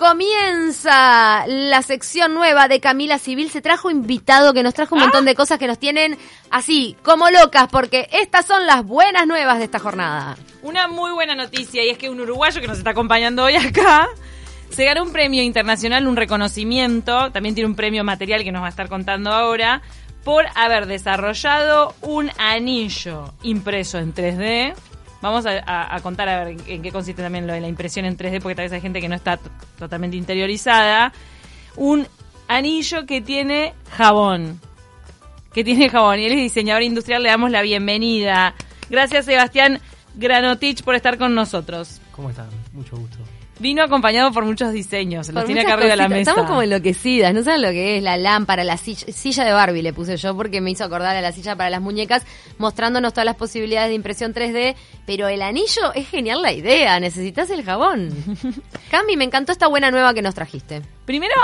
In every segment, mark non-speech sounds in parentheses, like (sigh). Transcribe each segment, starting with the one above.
Comienza la sección nueva de Camila Civil. Se trajo invitado que nos trajo un montón de cosas que nos tienen así, como locas, porque estas son las buenas nuevas de esta jornada. Una muy buena noticia y es que un uruguayo que nos está acompañando hoy acá se ganó un premio internacional, un reconocimiento, también tiene un premio material que nos va a estar contando ahora, por haber desarrollado un anillo impreso en 3D Vamos a, contar a ver en, qué consiste también lo de la impresión en 3D, porque tal vez hay gente que no está totalmente interiorizada. Un anillo que tiene jabón. Que tiene jabón. Y él es diseñador industrial, le damos la bienvenida. Gracias, Sebastián Granotich, por estar con nosotros. ¿Cómo están? Mucho gusto. Vino acompañado por muchos diseños, los tiene acá arriba de la mesa. Estamos como enloquecidas, no saben lo que es la lámpara, la silla, de Barbie le puse yo porque me hizo acordar a la silla para las muñecas, mostrándonos todas las posibilidades de impresión 3D, pero el anillo es genial la idea, necesitas el jabón. (laughs) Cami, me encantó esta buena nueva que nos trajiste. Primero,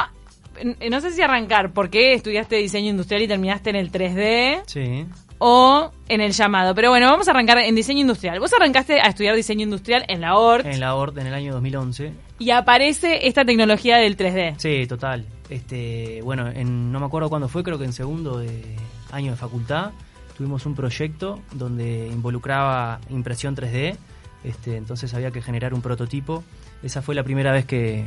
no sé si arrancar, ¿por qué estudiaste diseño industrial y terminaste en el 3D? Sí o en el llamado. Pero bueno, vamos a arrancar en diseño industrial. Vos arrancaste a estudiar diseño industrial en la ORT. En la ORT en el año 2011. Y aparece esta tecnología del 3D. Sí, total. Este, bueno, en, no me acuerdo cuándo fue, creo que en segundo de año de facultad tuvimos un proyecto donde involucraba impresión 3D. Este, entonces había que generar un prototipo esa fue la primera vez que,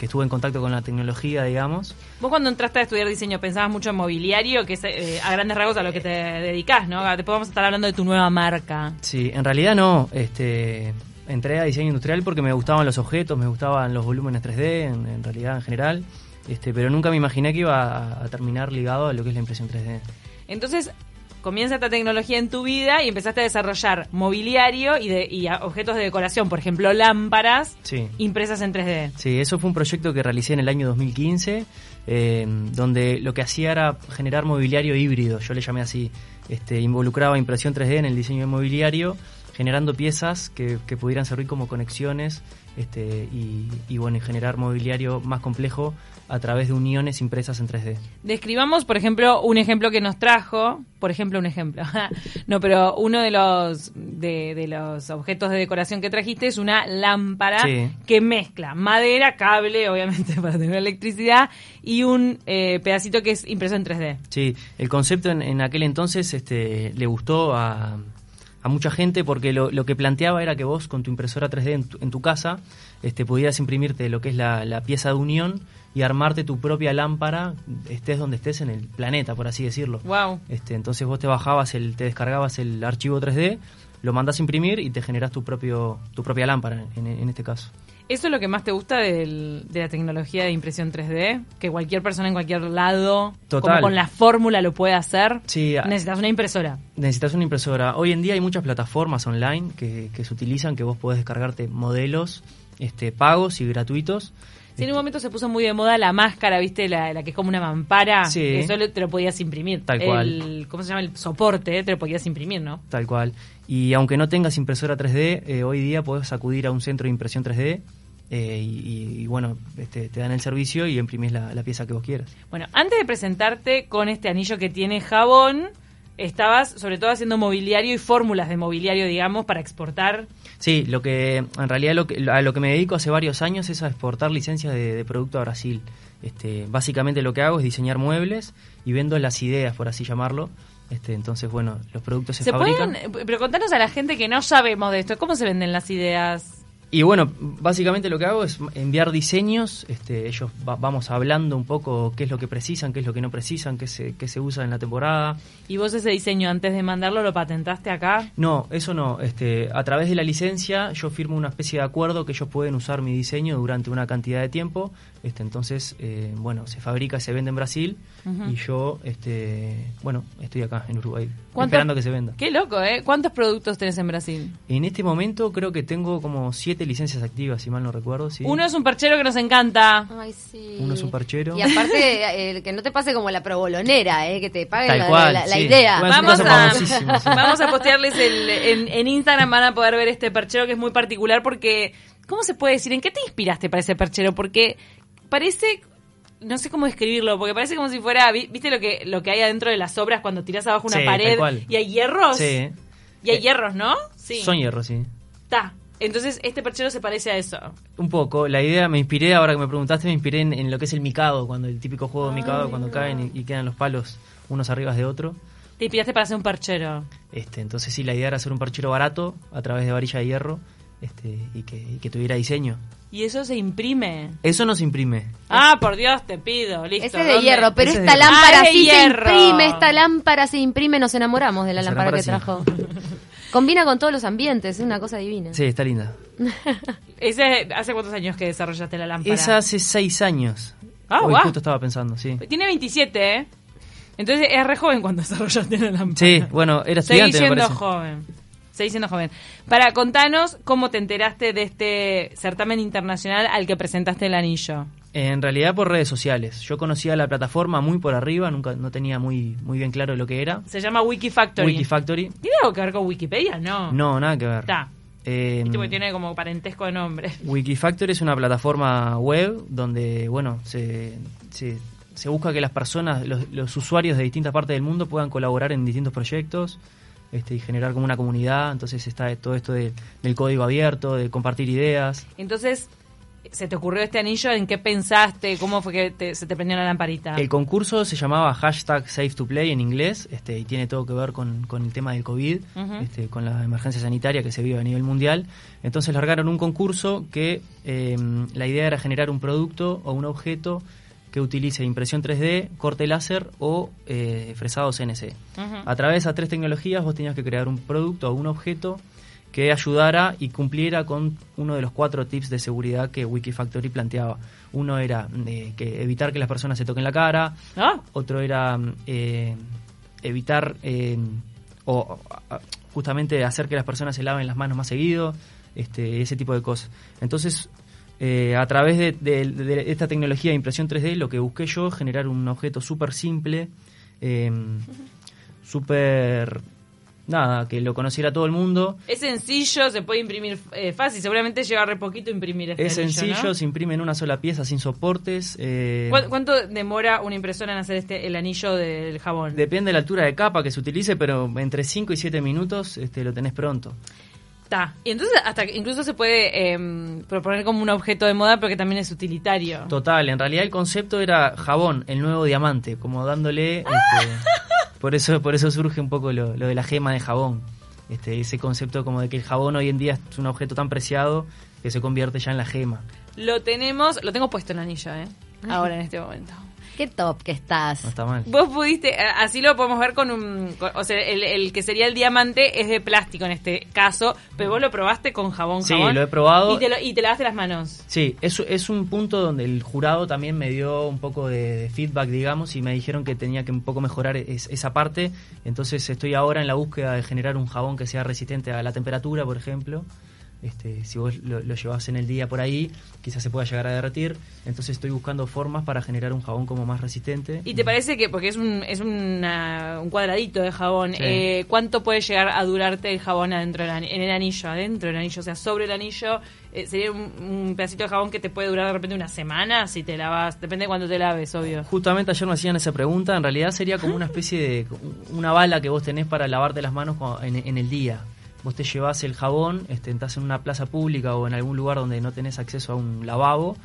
estuve en contacto con la tecnología, digamos. Vos cuando entraste a estudiar diseño pensabas mucho en mobiliario, que es eh, a grandes rasgos a lo que te dedicas, ¿no? Te podemos estar hablando de tu nueva marca. Sí, en realidad no. Este, entré a diseño industrial porque me gustaban los objetos, me gustaban los volúmenes 3D, en, realidad en general. Este, pero nunca me imaginé que iba a terminar ligado a lo que es la impresión 3D. Entonces, comienza esta tecnología en tu vida y empezaste a desarrollar mobiliario y, de, objetos de decoración, por ejemplo, lámparas impresas en 3D. Sí, eso fue un proyecto que realicé en el año 2015, eh, donde lo que hacía era generar mobiliario híbrido, yo le llamé así, este, involucraba impresión 3D en el diseño de mobiliario generando piezas que, pudieran servir como conexiones este, y, bueno, y generar mobiliario más complejo a través de uniones impresas en 3D. Describamos, por ejemplo, un ejemplo que nos trajo, por ejemplo, un ejemplo. (laughs) no, pero uno de los de, los objetos de decoración que trajiste es una lámpara que mezcla madera, cable, obviamente (laughs) para tener electricidad, y un eh, pedacito que es impreso en 3D. Sí, el concepto en, en aquel entonces este, le gustó a a mucha gente porque lo, lo, que planteaba era que vos con tu impresora 3D en tu, casa este, pudieras imprimirte lo que es la, pieza de unión y armarte tu propia lámpara, estés donde estés en el planeta, por así decirlo. Wow. Este, entonces vos te bajabas, el, te descargabas el archivo 3D, lo mandas a imprimir y te generas tu, propio, tu propia lámpara en este caso. ¿Eso es lo que más te gusta de la tecnología de impresión 3D? Que cualquier persona en cualquier lado, como con la fórmula lo puede hacer. Sí, necesitas una impresora. Necesitas una impresora. Hoy en día hay muchas plataformas online que, se utilizan, que vos podés descargarte modelos este, pagos y gratuitos. Sí, en un momento se puso muy de moda la máscara, ¿viste? La, que es como una mampara. Sí. Eso te lo podías imprimir. Tal cual. ¿Cómo se llama? El soporte, te lo podías imprimir, ¿no? Tal cual. Y aunque no tengas impresora 3D, eh, hoy día puedes acudir a un centro de impresión 3D eh, y, bueno, este, te dan el servicio y imprimís la, pieza que vos quieras. Bueno, antes de presentarte con este anillo que tiene jabón, estabas sobre todo haciendo mobiliario y fórmulas de mobiliario, digamos, para exportar. Sí, lo que en realidad lo que, a lo que me dedico hace varios años es a exportar licencias de, producto a Brasil. Este, básicamente lo que hago es diseñar muebles y vendo las ideas, por así llamarlo, este, entonces, bueno, los productos se, ¿Se fabrican. pero contanos a la gente que no sabemos de esto, ¿cómo se venden las ideas? Y bueno, básicamente lo que hago es enviar diseños, este, ellos vamos hablando un poco qué es lo que precisan, qué es lo que no precisan, qué se, qué se usa en la temporada. ¿Y vos ese diseño antes de mandarlo lo patentaste acá? No, eso no. Este, a través de la licencia yo firmo una especie de acuerdo que ellos pueden usar mi diseño durante una cantidad de tiempo. Este, entonces, eh, bueno, se fabrica, se vende en Brasil y yo, este, bueno, estoy acá en Uruguay esperando que se venda. Qué loco, ¿eh? ¿Cuántos productos tenés en Brasil? En este momento creo que tengo como siete licencias activas, si mal no recuerdo. ¿sí? Uno es un perchero que nos encanta. Ay, sí. Uno es un perchero. Y aparte, que no te pase como la probolonera, ¿eh? que te pague la, idea. vamos, a, vamos a postearles el, en, Instagram, van a poder ver este perchero que es muy particular porque, ¿cómo se puede decir? ¿En qué te inspiraste para ese perchero? Porque parece no sé cómo describirlo, porque parece como si fuera, ¿viste lo que lo que hay adentro de las obras cuando tiras abajo una pared y hay hierros? Sí. Y hay hierros, ¿no? Sí. Son hierros, sí. Está. Entonces, este perchero se parece a eso. Un poco, la idea, me inspiré, ahora que me preguntaste, me inspiré en, en lo que es el micado, cuando el típico juego de micado, cuando caen y, y quedan los palos unos arriba de otro. Te inspiraste para hacer un perchero. Este, entonces sí, la idea era hacer un perchero barato a través de varilla de hierro este, y, que, y que tuviera diseño. Y eso se imprime. Eso no se imprime. Ah, por Dios, te pido, listo. Ese es de ¿dónde? hierro, pero esta de- lámpara Ah, sí hierro. se imprime, esta lámpara se imprime, nos enamoramos de la Esa lámpara que sí. trajo. (laughs) Combina con todos los ambientes, es una cosa divina. Sí, está linda. (laughs) Ese, ¿Hace cuántos años que desarrollaste la lámpara? Esa hace seis años. Ah, Hoy guau. justo estaba pensando, sí. Tiene 27, ¿eh? Entonces es re joven cuando (laughs) desarrollaste la lámpara. Sí, bueno, era estudiante, me siendo parece. joven. Seguís siendo joven. Para contanos cómo te enteraste de este certamen internacional al que presentaste el anillo. En realidad por redes sociales. Yo conocía la plataforma muy por arriba, nunca no tenía muy muy bien claro lo que era. Se llama Wikifactory. Wikifactory. ¿Tiene algo que ver con Wikipedia? No. No, nada que ver. Está. Eh, porque tiene como parentesco de nombre. (laughs) Wikifactory es una plataforma web donde, bueno, se, se, se busca que las personas, los, los usuarios de distintas partes del mundo puedan colaborar en distintos proyectos este, y generar como una comunidad. Entonces está todo esto de- del código abierto, de compartir ideas. Entonces, ¿se te ocurrió este anillo? ¿En qué pensaste? ¿Cómo fue que te- se te prendió la lamparita? El concurso se llamaba hashtag Safe to Play en inglés este, y tiene todo que ver con, con el tema del COVID, este, con la emergencia sanitaria que se vive a nivel mundial. Entonces largaron un concurso que eh, la idea era generar un producto o un objeto que utilice impresión 3D, corte láser o eh, fresado CNC. A través de esas tres tecnologías vos tenías que crear un producto o un objeto que ayudara y cumpliera con uno de los cuatro tips de seguridad que Wikifactory planteaba. Uno era eh, que evitar que las personas se toquen la cara, Ah, otro era eh, evitar eh, o justamente hacer que las personas se laven las manos más seguido, este, ese tipo de cosas. Entonces, eh, a través de, de- de esta tecnología de impresión 3D, lo que busqué yo, generar un objeto súper simple, eh, (laughs) súper... Nada, que lo conociera todo el mundo. es sencillo, se puede imprimir eh, fácil. Seguramente lleva re poquito imprimir este Es anillo, sencillo, ¿no? se imprime en una sola pieza, sin soportes. eh, ¿Cuán- ¿Cuánto demora una impresora en hacer este el anillo del jabón? Depende de la altura de capa que se utilice, pero entre 5 y 7 minutos este, lo tenés pronto. Está. Y entonces hasta que incluso se puede em, proponer como un objeto de moda, pero que también es utilitario. Total, en realidad el concepto era jabón, el nuevo diamante, como dándole... este, (laughs) por, eso, por eso surge un poco lo, lo de la gema de jabón. Este, ese concepto como de que el jabón hoy en día es un objeto tan preciado que se convierte ya en la gema. Lo tenemos, lo tengo puesto el anillo, ¿eh? (laughs) Ahora en este momento. Qué top que estás. No está mal. Vos pudiste, eh, así lo podemos ver con un, con- o sea, el, el que sería el diamante es de plástico en este caso, pero vos lo probaste con jabón, Sí, jabón. lo he probado. Y te, lo- y te lavaste las manos. Sí, es, es un punto donde el jurado también me dio un poco de, de feedback, digamos, y me dijeron que tenía que un poco mejorar es- esa parte. Entonces estoy ahora en la búsqueda de generar un jabón que sea resistente a la temperatura, por ejemplo. Este, si vos lo, lo llevas en el día por ahí, quizás se pueda llegar a derretir. Entonces estoy buscando formas para generar un jabón como más resistente. ¿Y te parece que, porque es un, es una- un cuadradito de jabón, Sí. eh, cuánto puede llegar a durarte el jabón adentro del en el anillo, adentro del anillo, o sea, sobre el anillo, eh, sería un, un pedacito de jabón que te puede durar de repente una semana si te lavas, depende de cuándo te laves, obvio. Justamente ayer me hacían esa pregunta, en realidad sería como una especie de (laughs) una bala que vos tenés para lavarte las manos en el día. Vos te llevas el jabón, este, estás en una plaza pública o en algún lugar donde no tenés acceso a un lavabo,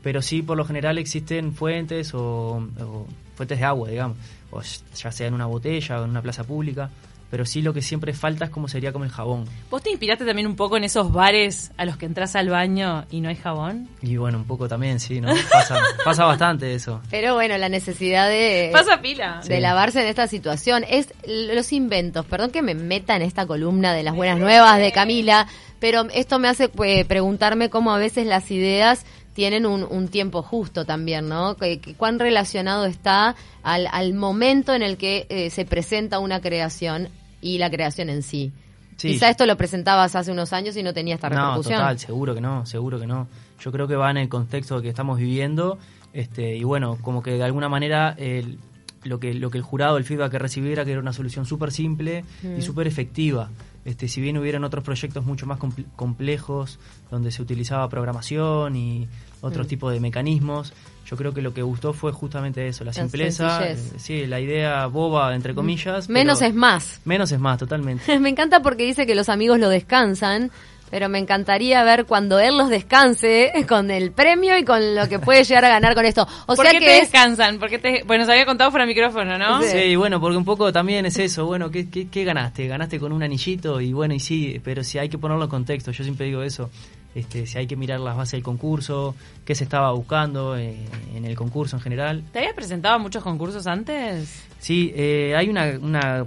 pero sí por lo general existen fuentes o, o fuentes de agua, digamos, o ya sea en una botella o en una plaza pública, pero sí lo que siempre falta es como sería como el jabón. ¿Vos te inspiraste también un poco en esos bares a los que entras al baño y no hay jabón? Y bueno, un poco también, sí, ¿no? Pasa, (laughs) pasa bastante eso. Pero bueno, la necesidad de, Pasa pila. de Sí. lavarse en esta situación es los inventos. Perdón que me meta en esta columna de las buenas nuevas de Camila, pero esto me hace eh, preguntarme cómo a veces las ideas tienen un, un tiempo justo también, ¿no? Cuán relacionado está al, al momento en el que eh, se presenta una creación y la creación en sí. Sí. Quizá esto lo presentabas hace unos años y no tenía esta No, repercusión. total, seguro que no, seguro que no. Yo creo que va en el contexto que estamos viviendo este, y bueno, como que de alguna manera el- lo, que, lo que el jurado, el feedback que recibí era que era una solución súper simple y súper efectiva. Este, si bien hubieran otros proyectos mucho más compl- complejos, donde se utilizaba programación y otros Mm. tipos de mecanismos, yo creo que lo que gustó fue justamente eso, la La simpleza, eh, sí, la idea boba, entre comillas. Menos pero- es más. Menos es más, totalmente. (laughs) Me encanta porque dice que los amigos lo descansan Pero me encantaría ver cuando él los descanse (laughs) con el premio y con lo que puede llegar a ganar con esto. O ¿Por sea qué que te es descansan? Porque te... Bueno, nos había contado fuera de micrófono, ¿no? Sí. Sí, bueno, porque un poco también es eso, bueno, ¿qué, qué, qué ganaste? Ganaste con un anillito y bueno, y sí, pero si hay que ponerlo en contexto, yo siempre digo eso, este, si hay que mirar las bases del concurso, qué se estaba buscando eh, en el concurso en general. ¿Te habías presentado a muchos concursos antes? Sí, eh, hay una, una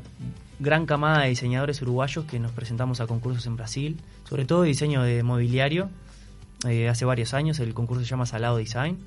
gran camada de diseñadores uruguayos que nos presentamos a concursos en Brasil, sobre todo diseño de mobiliario. Eh, hace varios años el concurso se llama Salado Design.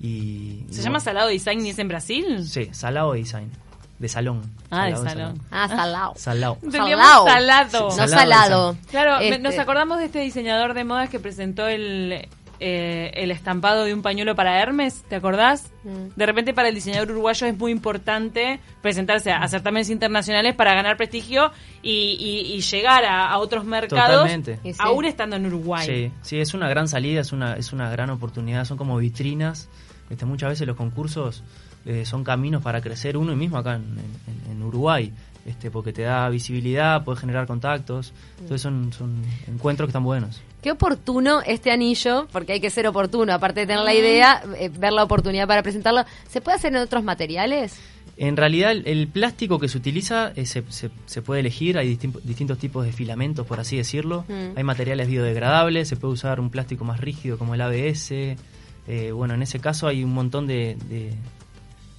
Y, y ¿Se llama bueno, Salado Design y es en Brasil? Sí, Salado Design, de salón. Ah, de salón. Ah, salado. Salado. Entendíamos Salado. salado. No Salado, salado. Claro, me- Este, nos acordamos de este diseñador de modas que presentó el, eh, el estampado de un pañuelo para Hermes, ¿te acordás? Mm. De repente para el diseñador uruguayo es muy importante presentarse a certámenes internacionales para ganar prestigio y, y- y llegar a, a otros mercados, sí. aún estando en Uruguay. Sí, sí, es una gran salida, es una, es una gran oportunidad, son como vitrinas. Este, muchas veces los concursos eh, son caminos para crecer uno mismo acá en, en- en Uruguay, este, porque te da visibilidad, puedes generar contactos, entonces son, son encuentros que están buenos. Qué oportuno este anillo, porque hay que ser oportuno, aparte de tener la idea, eh, ver la oportunidad para presentarlo. ¿Se puede hacer en otros materiales? En realidad el, el plástico que se utiliza eh, se, se- se puede elegir, hay distin- distintos tipos de filamentos, por así decirlo. Mm. Hay materiales biodegradables, se puede usar un plástico más rígido como el ABS. Eh, bueno, en ese caso hay un montón de, de-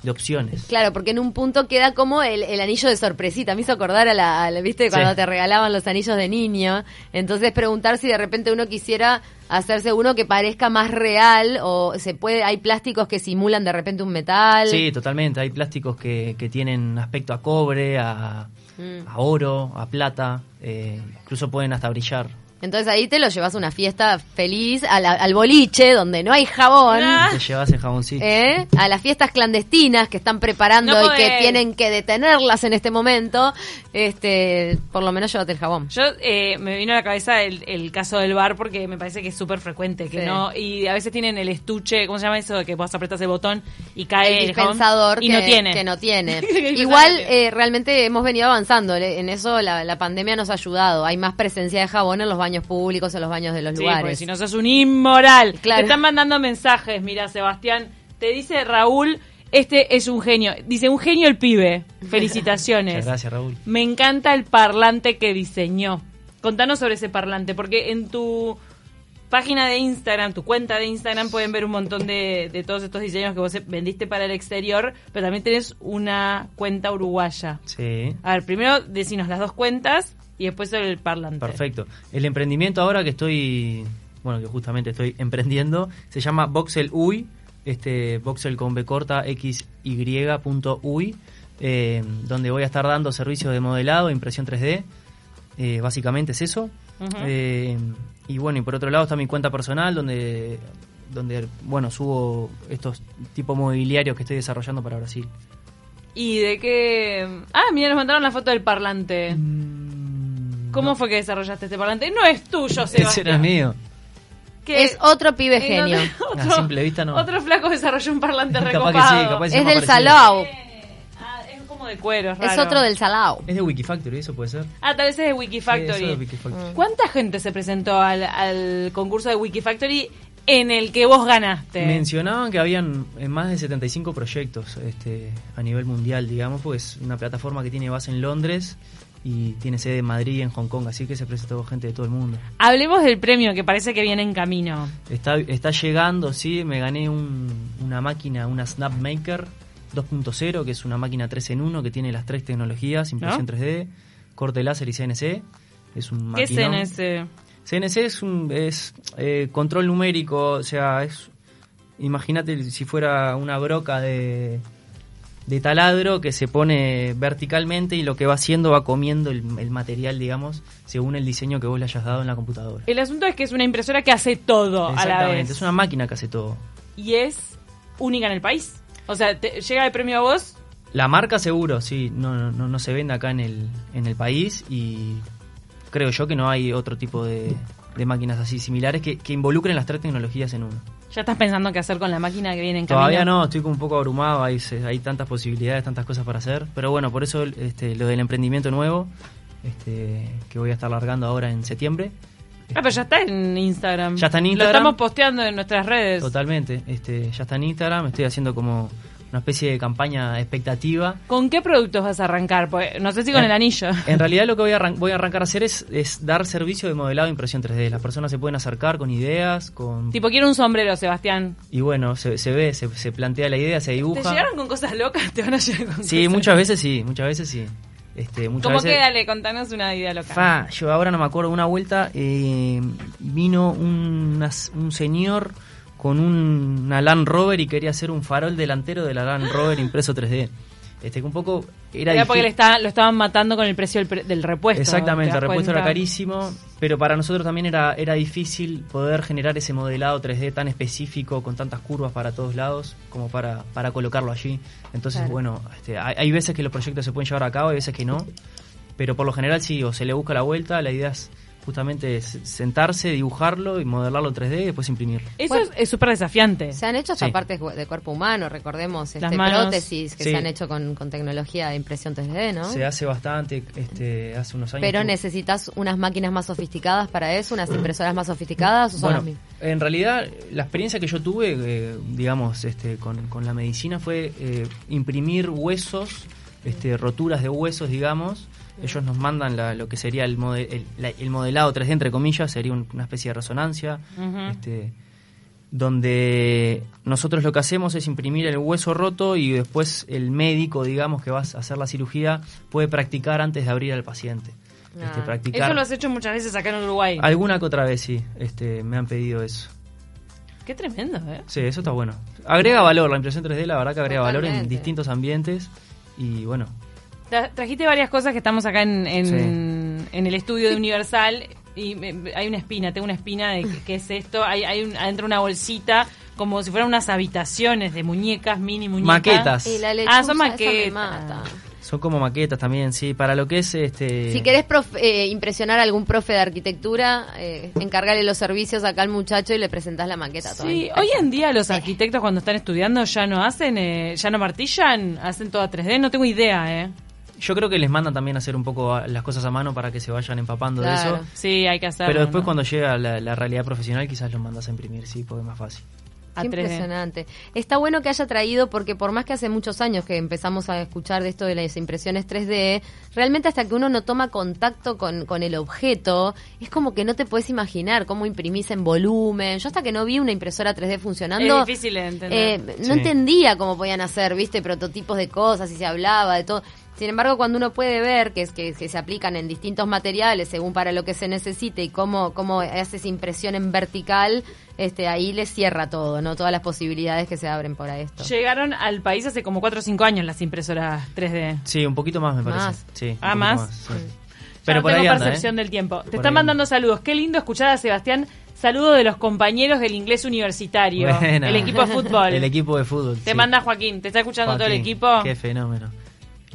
de opciones. Claro, porque en un punto queda como el, el anillo de sorpresita. Me hizo acordar a la, a la- ¿viste? Cuando Sí. te regalaban los anillos de niño. Entonces preguntar si de repente uno quisiera hacerse uno que parezca más real o se puede, hay plásticos que simulan de repente un metal. Sí, totalmente. Hay plásticos que, que tienen aspecto a cobre, a, Mm. a oro, a plata. eh, incluso pueden hasta brillar. Entonces ahí te lo llevas a una fiesta feliz, a la- al boliche donde no hay jabón. Ah. Te llevas el jaboncito. ¿eh? a las fiestas clandestinas que están preparando No y que podés. tienen que detenerlas en este momento, este, por lo menos llévate el jabón. Yo eh, me vino a la cabeza el, el caso del bar porque me parece que es súper frecuente que Sí. no y a veces tienen el estuche, ¿cómo se llama eso? Que vos apretas el botón y cae el el jabón dispensador y que no tiene. que no tiene. (laughs) dispensador Igual no eh, realmente hemos venido avanzando, le- en eso la, la pandemia nos ha ayudado. Hay más presencia de jabón en los baños públicos, en los baños de los Sí, porque lugares. si no sos un inmoral. Claro. Te están mandando mensajes, mira Sebastián, te dice Raúl, este es un genio. Dice, un genio el pibe. Felicitaciones. Muchas gracias, Raúl. Me encanta el parlante que diseñó. Contanos sobre ese parlante, porque en tu página de Instagram, tu cuenta de Instagram, pueden ver un montón de, de todos estos diseños que vos vendiste para el exterior, pero también tenés una cuenta uruguaya. Sí. A ver, primero decinos las dos cuentas y después sobre el parlante. Perfecto. El emprendimiento ahora que estoy, bueno, que justamente estoy (laughs) emprendiendo, se llama Voxel UI, este Voxel con B corta XY.UI, eh, donde voy a estar dando servicios de modelado, impresión 3D, eh, básicamente es eso. Eh, y bueno, y por otro lado está mi cuenta personal, donde, donde bueno, subo estos tipos mobiliarios que estoy desarrollando para Brasil. ¿Y de qué...? Ah, mira, nos mandaron la foto del parlante. ¿Cómo fue que desarrollaste este parlante? No es tuyo, Sebastián. Ese era mío. ¿Qué? Es otro pibe Eh, genio. no- A simple vista no. Otro flaco desarrolló un parlante Capaz que recopado. sí, capaz que sí. Es del. Salao. Ah, es como de cuero, es Es raro. otro del Salao. Es de Wikifactory, eso puede ser. Ah, tal vez es de Sí, eso Wikifactory. es de Wikifactory. ¿Cuánta gente se presentó al, al concurso de Wikifactory en el que vos ganaste? Mencionaban que habían eh, más de 75 proyectos este, a nivel mundial, digamos, porque es una plataforma que tiene base en Londres y tiene sede en Madrid y en Hong Kong, así que se presentó gente de todo el mundo. Hablemos del premio que parece que viene en camino. Está, está llegando, sí, me gané un- una máquina, una SnapMaker 2.0, que es una máquina 3 en 1 que tiene las tres tecnologías, impresión ¿No? 3D, corte láser y CNC. Es un ¿Qué es ese? CNC es un es eh, control numérico, o sea, es imagínate si fuera una broca de, de taladro que se pone verticalmente y lo que va haciendo va comiendo el, el material, digamos, según el diseño que vos le hayas dado en la computadora. El asunto es que es una impresora que hace todo a la Exactamente, vez. es una máquina que hace todo. Y es única en el país. O sea, te- llega el premio a vos La marca seguro, sí, no, no, no, no se vende acá en el, en el país y creo yo que no hay otro tipo de, de máquinas así similares que, que involucren las tres tecnologías en uno. ¿Ya estás pensando qué hacer con la máquina que viene en camino? Todavía no, estoy como un poco abrumado, hay, tantas posibilidades, tantas cosas para hacer, pero bueno, por eso este, lo del emprendimiento nuevo, este, que voy a estar largando ahora en septiembre, Ah, pero ya está en Instagram. Ya está en Lo Instagram. estamos posteando en nuestras redes. Totalmente. Este, ya está en Instagram, estoy haciendo como una especie de campaña expectativa. ¿Con qué productos vas a arrancar? Porque no sé si con el anillo. (laughs) En realidad lo que voy a, arran- voy a (laughs) arrancar a hacer es, es dar servicio de modelado e impresión 3D. Las personas se pueden acercar con ideas, con... Tipo, quiero un sombrero, Sebastián. Y bueno, se, se ve, se, se plantea la idea, se ¿Te dibuja. llegaron con cosas locas? ¿Te van a llegar con Sí, cosas muchas veces sí, muchas veces sí. Este, muchas ¿Cómo veces... que? Dale, contanos una idea loca. Fa, yo ahora no me acuerdo, una vuelta eh, vino un, un señor con un, una Land Rover y quería hacer un farol delantero de la Land Rover impreso 3D. Este, que un poco era, Era porque le está- lo estaban matando con el precio del, pre- del repuesto. Exactamente, ¿te el repuesto era carísimo, pero para nosotros también era, era difícil poder generar ese modelado 3D tan específico, con tantas curvas para todos lados, como para, para colocarlo allí. Entonces, Claro. bueno, este, hay, hay veces que los proyectos se pueden llevar a cabo, hay veces que no, pero por lo general sí, o se le busca la vuelta, la idea es justamente sentarse, dibujarlo y modelarlo 3D y después imprimirlo. Eso Bueno. es- es súper desafiante. Se han hecho hasta Sí. partes de cuerpo humano, recordemos, Las este, manos. prótesis que Sí. se han hecho con, con tecnología de impresión 3D, ¿no? Se hace bastante, este, hace unos años. Pero necesitas unas máquinas más sofisticadas para eso, unas impresoras más sofisticadas o son Bueno, las mismas. en realidad la experiencia que yo tuve, eh, digamos, este, con, con la medicina fue eh, imprimir huesos, este, roturas de huesos, digamos. Ellos nos mandan la- lo que sería el, mode- el, la- el modelado 3D, entre comillas, sería un- una especie de resonancia, este, donde nosotros lo que hacemos es imprimir el hueso roto y después el médico, digamos, que va a hacer la cirugía, puede practicar antes de abrir al paciente. Este, Ah. practicar. Eso lo has hecho muchas veces acá en Uruguay. Alguna que otra vez sí, este, me han pedido eso. Qué tremendo, ¿eh? Sí, eso está bueno. Agrega valor, la impresión 3D la verdad que agrega valor en distintos ambientes y bueno, Tra- Trajiste varias cosas que estamos acá en, en, en el estudio de Universal y me- hay una espina, tengo una espina de qué, es esto. Hay, hay un- adentro una bolsita como si fueran unas habitaciones de muñecas, mini muñecas. Maquetas. Y la Ah, lechuza, son esa me maquetas. mata. son como maquetas también, sí, para lo que es este Si querés prof- eh, impresionar a algún profe de arquitectura, eh, encargale los servicios acá al muchacho y le presentás la maqueta. Sí, hoy en día los arquitectos cuando están estudiando ya no hacen, eh, ya no martillan, hacen toda 3D, no tengo idea, ¿eh? Yo creo que les mandan también a hacer un poco a- las cosas a mano para que se vayan empapando Claro. de eso. Sí, hay que hacerlo. Pero después ¿no? cuando llega la, la realidad profesional quizás los mandas a imprimir, sí, porque es más fácil. Qué 3D. impresionante. Está bueno que haya traído, porque por más que hace muchos años que empezamos a escuchar de esto de las impresiones 3D, realmente hasta que uno no toma contacto con, con el objeto, es como que no te puedes imaginar cómo imprimís en volumen. Yo hasta que no vi una impresora 3D funcionando, Es difícil de entender. eh, no Sí. entendía cómo podían hacer, viste, prototipos de cosas y se hablaba de todo. Sin embargo, cuando uno puede ver que, es, que, que se aplican en distintos materiales según para lo que se necesite y cómo, cómo haces impresión en vertical, este, ahí le cierra todo, ¿no? Todas las posibilidades que se abren por esto. Llegaron al país hace como 4 o 5 años las impresoras 3D. Sí, un poquito más me parece. Más. Sí, Ah, más. sí. Pero no por tengo ahí anda, percepción ¿eh? del tiempo. Te Por están ahí mandando anda. saludos. Qué lindo escuchar a Sebastián. Saludos de los compañeros del inglés universitario. Buena. El equipo de fútbol. (laughs) El equipo de fútbol. Te sí. manda Joaquín. ¿Te está escuchando todo el equipo? Qué fenómeno.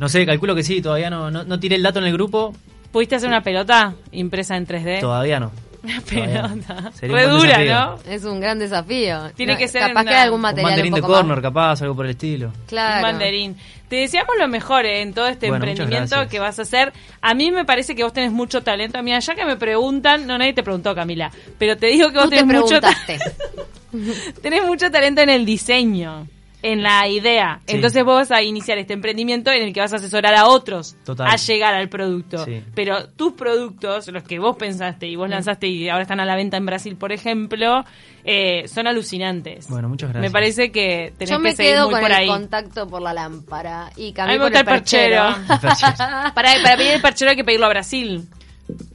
No sé, calculo que sí, todavía no, no, no tiré el dato en el grupo, ¿Pudiste hacer una pelota impresa en 3D? todavía no. (laughs) Una Todavía no. pelota. Re dura, desafío. ¿no? Es un gran desafío. Tiene que ser Capaz una- que hay algún Un material banderín un de más- corner, capaz, algo por el estilo. Claro. Un banderín. Te deseamos lo mejor eh, en todo este Bueno, emprendimiento que vas a hacer. A mí me parece que vos tenés mucho talento. Mira, ya que me preguntan, no nadie te preguntó, Camila, pero te digo que vos Tú te tenés mucho, ta- preguntaste. (laughs) tenés mucho talento en el diseño, en la idea. Sí. Entonces vos vas a iniciar este emprendimiento en el que vas a asesorar a otros Total. a llegar al producto. Sí. Pero tus productos, los que vos pensaste y vos lanzaste y ahora están a la venta en Brasil, por ejemplo, eh, son alucinantes. Bueno, muchas gracias. Me parece que tenés Yo me que seguir quedo muy con por el ahí. contacto por la lámpara y cambié por el perchero. perchero. (laughs) para, para pedir el perchero hay que pedirlo a Brasil.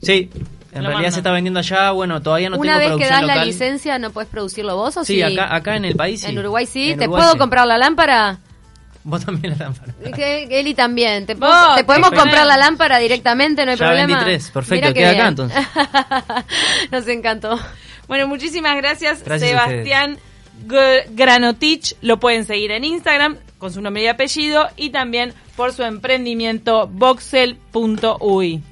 Sí, en Lo realidad mandan. se está vendiendo allá, bueno, todavía no Una tengo vez que producción das la licencia, ¿no puedes producirlo vos o sí? Sí, acá, acá en el país sí. En Uruguay sí. En ¿Te Uruguay puedo sí. comprar la lámpara? Vos también la lámpara. Que- Eli también. ¿Te, Vos, puedo- te podemos perfecto. comprar la lámpara directamente? No hay Ya problema. vendí tres, perfecto, queda acá, entonces. (laughs) Nos encantó. Bueno, muchísimas gracias, Gracias Sebastián Granotich. Lo pueden seguir en Instagram con su nombre y apellido y también por su emprendimiento voxel.uy.